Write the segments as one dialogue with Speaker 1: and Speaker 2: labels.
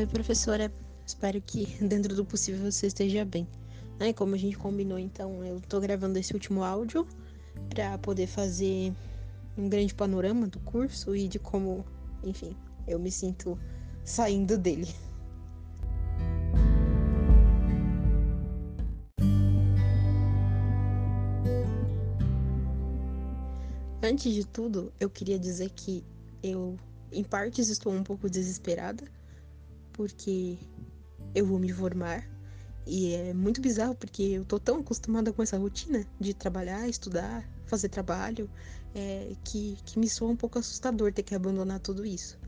Speaker 1: Oi, professora. Espero que dentro do possível você esteja bem. Né? Como a gente combinou, então, eu tô gravando esse último áudio para poder fazer um grande panorama do curso e de como, enfim, eu me sinto saindo dele. Antes de tudo, eu queria dizer que eu, em partes, estou um pouco desesperada, porque eu vou me formar. E é muito bizarro, porque eu tô tão acostumada com essa rotina de trabalhar, estudar, fazer trabalho, é, que, que me soa um pouco assustador ter que abandonar tudo isso.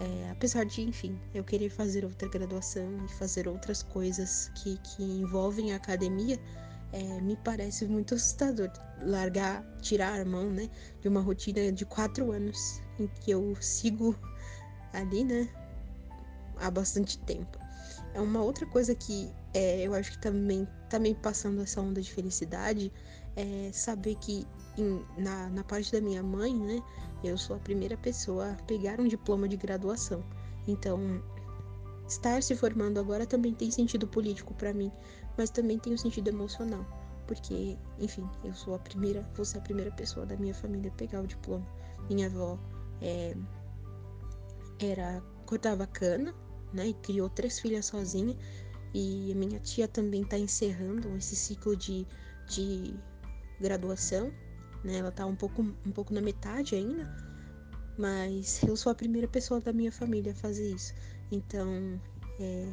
Speaker 1: É, apesar de, enfim, eu querer fazer outra graduação e fazer outras coisas que, que envolvem a academia, é, me parece muito assustador largar, tirar a mão, né, de uma rotina de quatro anos em que eu sigo ali, né, há bastante tempo. É uma outra coisa que é, eu acho que também tá passando essa onda de felicidade é saber que em, na, na parte da minha mãe, né, eu sou a primeira pessoa a pegar um diploma de graduação. Então, estar se formando agora também tem sentido político para mim, mas também tem um sentido emocional, porque, enfim, eu sou a primeira, vou ser a primeira pessoa da minha família a pegar o diploma. Minha avó é, era cortava cana, né, e criou três filhas sozinha, e minha tia também está encerrando esse ciclo de, de graduação, né, ela está um pouco, um pouco na metade ainda, mas eu sou a primeira pessoa da minha família a fazer isso. Então, é,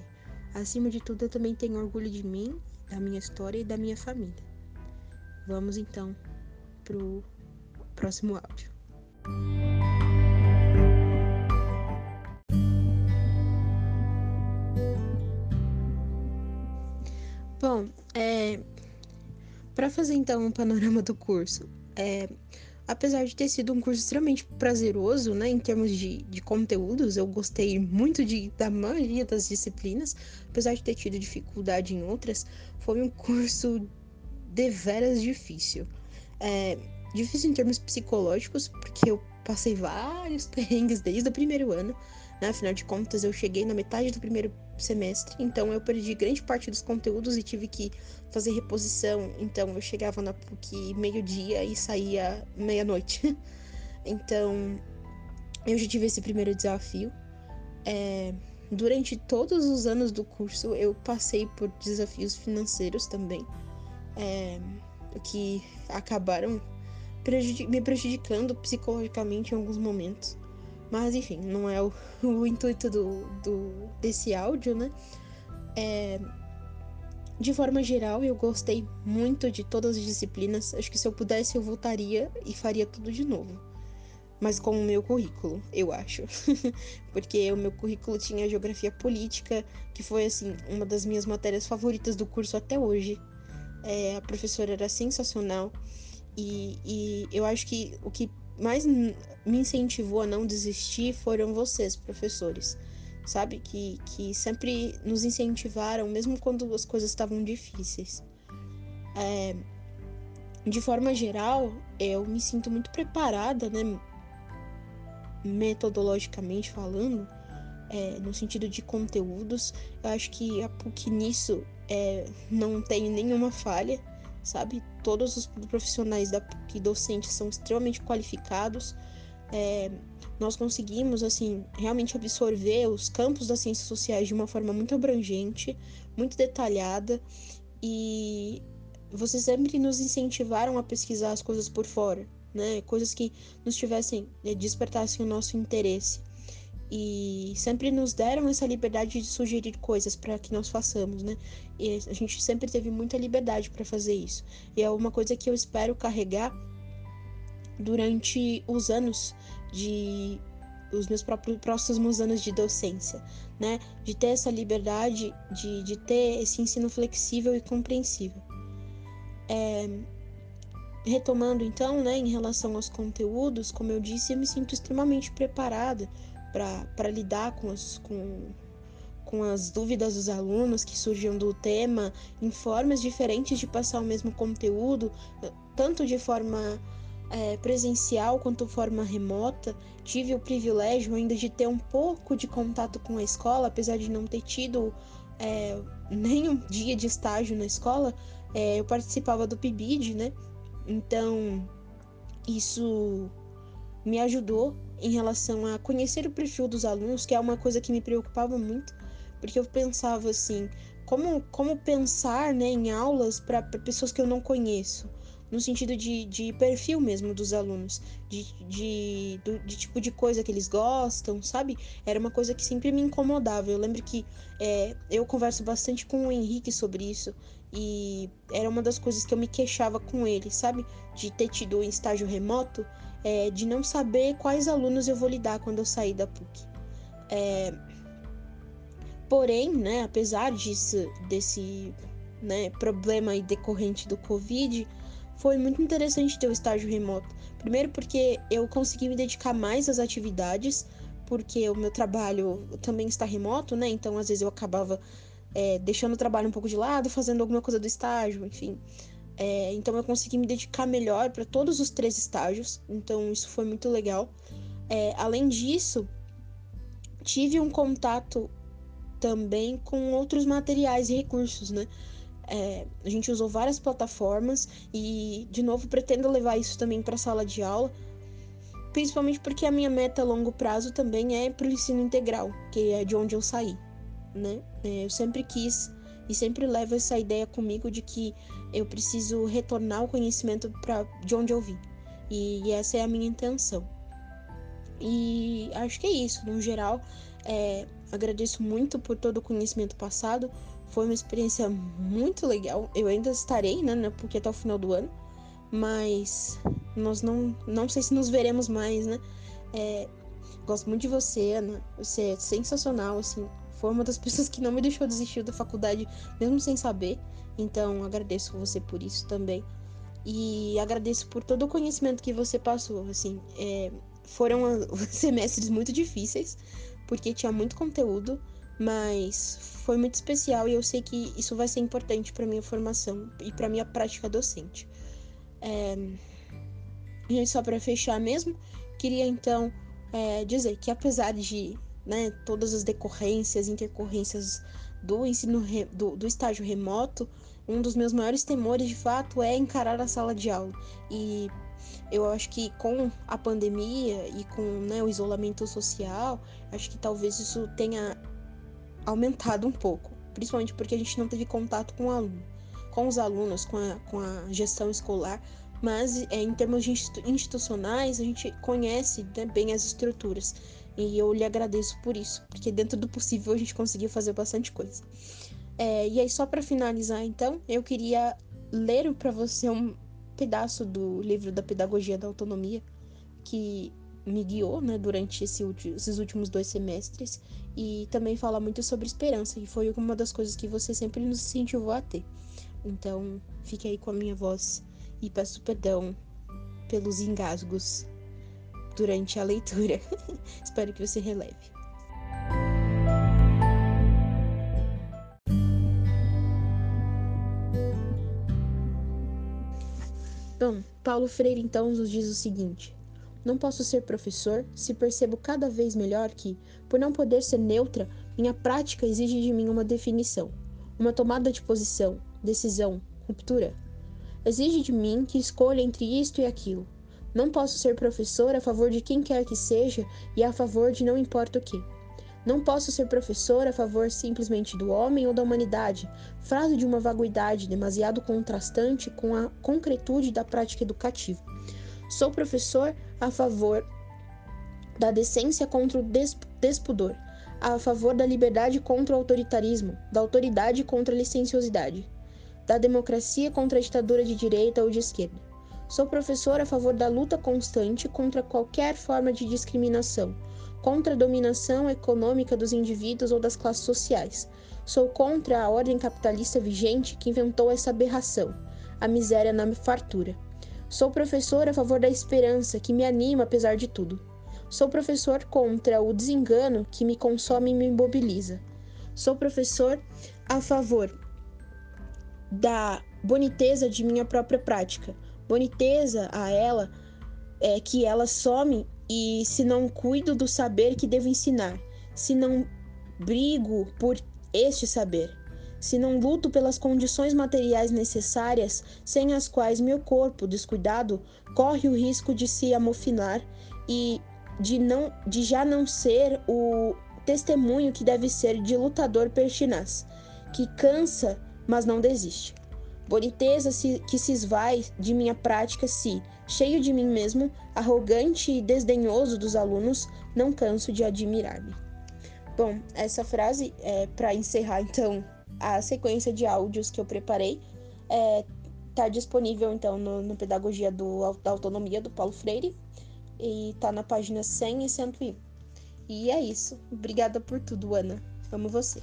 Speaker 1: Acima de tudo, eu também tenho orgulho de mim, da minha história e da minha família. Vamos então pro próximo áudio. Bom, é, para fazer então um panorama do curso, é, apesar de ter sido um curso extremamente prazeroso, né, em termos de, de conteúdos, eu gostei muito de, da maioria das disciplinas, apesar de ter tido dificuldade em outras, foi um curso deveras difícil. É, difícil em termos psicológicos, porque eu passei vários perrengues desde o primeiro ano, né, afinal de contas eu cheguei na metade do primeiro semestre, então eu perdi grande parte dos conteúdos e tive que fazer reposição. Então eu chegava na PUC meio-dia e saía meia-noite. então eu já tive esse primeiro desafio. É, durante todos os anos do curso eu passei por desafios financeiros também, é, que acabaram prejudic me prejudicando psicologicamente em alguns momentos. Mas enfim, não é o, o intuito do, do, desse áudio, né? É, de forma geral, eu gostei muito de todas as disciplinas. Acho que se eu pudesse, eu voltaria e faria tudo de novo. Mas com o meu currículo, eu acho. Porque o meu currículo tinha geografia política, que foi, assim, uma das minhas matérias favoritas do curso até hoje. É, a professora era sensacional. E, e eu acho que o que mais me incentivou a não desistir foram vocês, professores sabe? Que, que sempre nos incentivaram, mesmo quando as coisas estavam difíceis. É, de forma geral, eu me sinto muito preparada, né? Metodologicamente falando, é, no sentido de conteúdos. Eu acho que a PUC nisso é, não tem nenhuma falha, sabe? Todos os profissionais da PUC docentes são extremamente qualificados. É, nós conseguimos assim realmente absorver os campos das ciências sociais de uma forma muito abrangente, muito detalhada e vocês sempre nos incentivaram a pesquisar as coisas por fora, né? Coisas que nos tivessem eh, despertassem o nosso interesse e sempre nos deram essa liberdade de sugerir coisas para que nós façamos, né? E a gente sempre teve muita liberdade para fazer isso. E é uma coisa que eu espero carregar durante os anos de os meus próprios próximos anos de docência, né? De ter essa liberdade, de, de ter esse ensino flexível e compreensível. É, retomando então, né, em relação aos conteúdos, como eu disse, eu me sinto extremamente preparada para lidar com, os, com, com as dúvidas dos alunos que surgiam do tema, em formas diferentes de passar o mesmo conteúdo, tanto de forma é, presencial quanto forma remota. Tive o privilégio ainda de ter um pouco de contato com a escola, apesar de não ter tido é, nenhum dia de estágio na escola. É, eu participava do PIBID, né? Então, isso me ajudou em relação a conhecer o perfil dos alunos, que é uma coisa que me preocupava muito, porque eu pensava assim, como, como pensar né, em aulas para pessoas que eu não conheço? no sentido de, de perfil mesmo dos alunos, de, de, do, de tipo de coisa que eles gostam, sabe? Era uma coisa que sempre me incomodava. Eu lembro que é, eu converso bastante com o Henrique sobre isso e era uma das coisas que eu me queixava com ele, sabe? De ter tido um estágio remoto, é, de não saber quais alunos eu vou lidar quando eu sair da PUC. É, porém, né, apesar disso, desse né, problema decorrente do Covid, foi muito interessante ter o estágio remoto. Primeiro porque eu consegui me dedicar mais às atividades, porque o meu trabalho também está remoto, né? Então às vezes eu acabava é, deixando o trabalho um pouco de lado, fazendo alguma coisa do estágio, enfim. É, então eu consegui me dedicar melhor para todos os três estágios, então isso foi muito legal. É, além disso, tive um contato também com outros materiais e recursos, né? É, a gente usou várias plataformas e, de novo, pretendo levar isso também para a sala de aula, principalmente porque a minha meta a longo prazo também é para o ensino integral, que é de onde eu saí. Né? É, eu sempre quis e sempre levo essa ideia comigo de que eu preciso retornar o conhecimento para de onde eu vim. E, essa é a minha intenção. E acho que é isso, no geral. É, agradeço muito por todo o conhecimento passado, foi uma experiência muito legal. Eu ainda estarei, né, porque até o final do ano, mas nós não, não sei se nos veremos mais, né? É, gosto muito de você, Ana. Você é sensacional, assim. Foi uma das pessoas que não me deixou desistir da faculdade, mesmo sem saber. Então, agradeço você por isso também. E agradeço por todo o conhecimento que você passou, assim. É, foram semestres muito difíceis, porque tinha muito conteúdo mas foi muito especial e eu sei que isso vai ser importante para minha formação e para minha prática docente. É... E só para fechar mesmo, queria então é, dizer que apesar de né, todas as decorrências, intercorrências do ensino re... do, do estágio remoto, um dos meus maiores temores de fato é encarar a sala de aula. E eu acho que com a pandemia e com né, o isolamento social, acho que talvez isso tenha aumentado um pouco, principalmente porque a gente não teve contato com o aluno, com os alunos, com a, com a gestão escolar, mas é, em termos institucionais a gente conhece né, bem as estruturas e eu lhe agradeço por isso, porque dentro do possível a gente conseguiu fazer bastante coisa. É, e aí só para finalizar então, eu queria ler para você um pedaço do livro da Pedagogia da Autonomia que me guiou né, durante esse, esses últimos dois semestres e também fala muito sobre esperança, e foi uma das coisas que você sempre nos incentivou a ter. Então, fique aí com a minha voz e peço perdão pelos engasgos durante a leitura. Espero que você releve. Bom, Paulo Freire então nos diz o seguinte: não posso ser professor se percebo cada vez melhor que, por não poder ser neutra, minha prática exige de mim uma definição, uma tomada de posição, decisão, ruptura. Exige de mim que escolha entre isto e aquilo. Não posso ser professor a favor de quem quer que seja e a favor de não importa o que. Não posso ser professor a favor simplesmente do homem ou da humanidade, frase de uma vaguidade demasiado contrastante com a concretude da prática educativa. Sou professor a favor da decência contra o despudor, a favor da liberdade contra o autoritarismo, da autoridade contra a licenciosidade, da democracia contra a ditadura de direita ou de esquerda. Sou professor a favor da luta constante contra qualquer forma de discriminação, contra a dominação econômica dos indivíduos ou das classes sociais. Sou contra a ordem capitalista vigente que inventou essa aberração, a miséria na fartura. Sou professor a favor da esperança, que me anima apesar de tudo. Sou professor contra o desengano que me consome e me imobiliza. Sou professor a favor da boniteza de minha própria prática. Boniteza a ela é que ela some e se não cuido do saber que devo ensinar, se não brigo por este saber, se não luto pelas condições materiais necessárias, sem as quais meu corpo descuidado corre o risco de se amofinar e de não de já não ser o testemunho que deve ser de lutador pertinaz, que cansa, mas não desiste. Boniteza que se esvai de minha prática se, cheio de mim mesmo, arrogante e desdenhoso dos alunos, não canso de admirar-me. Bom, essa frase é para encerrar então a sequência de áudios que eu preparei. É, tá disponível então no, no Pedagogia do, da Autonomia do Paulo Freire e tá na página 100 e 101. E é isso. Obrigada por tudo, Ana. Amo você.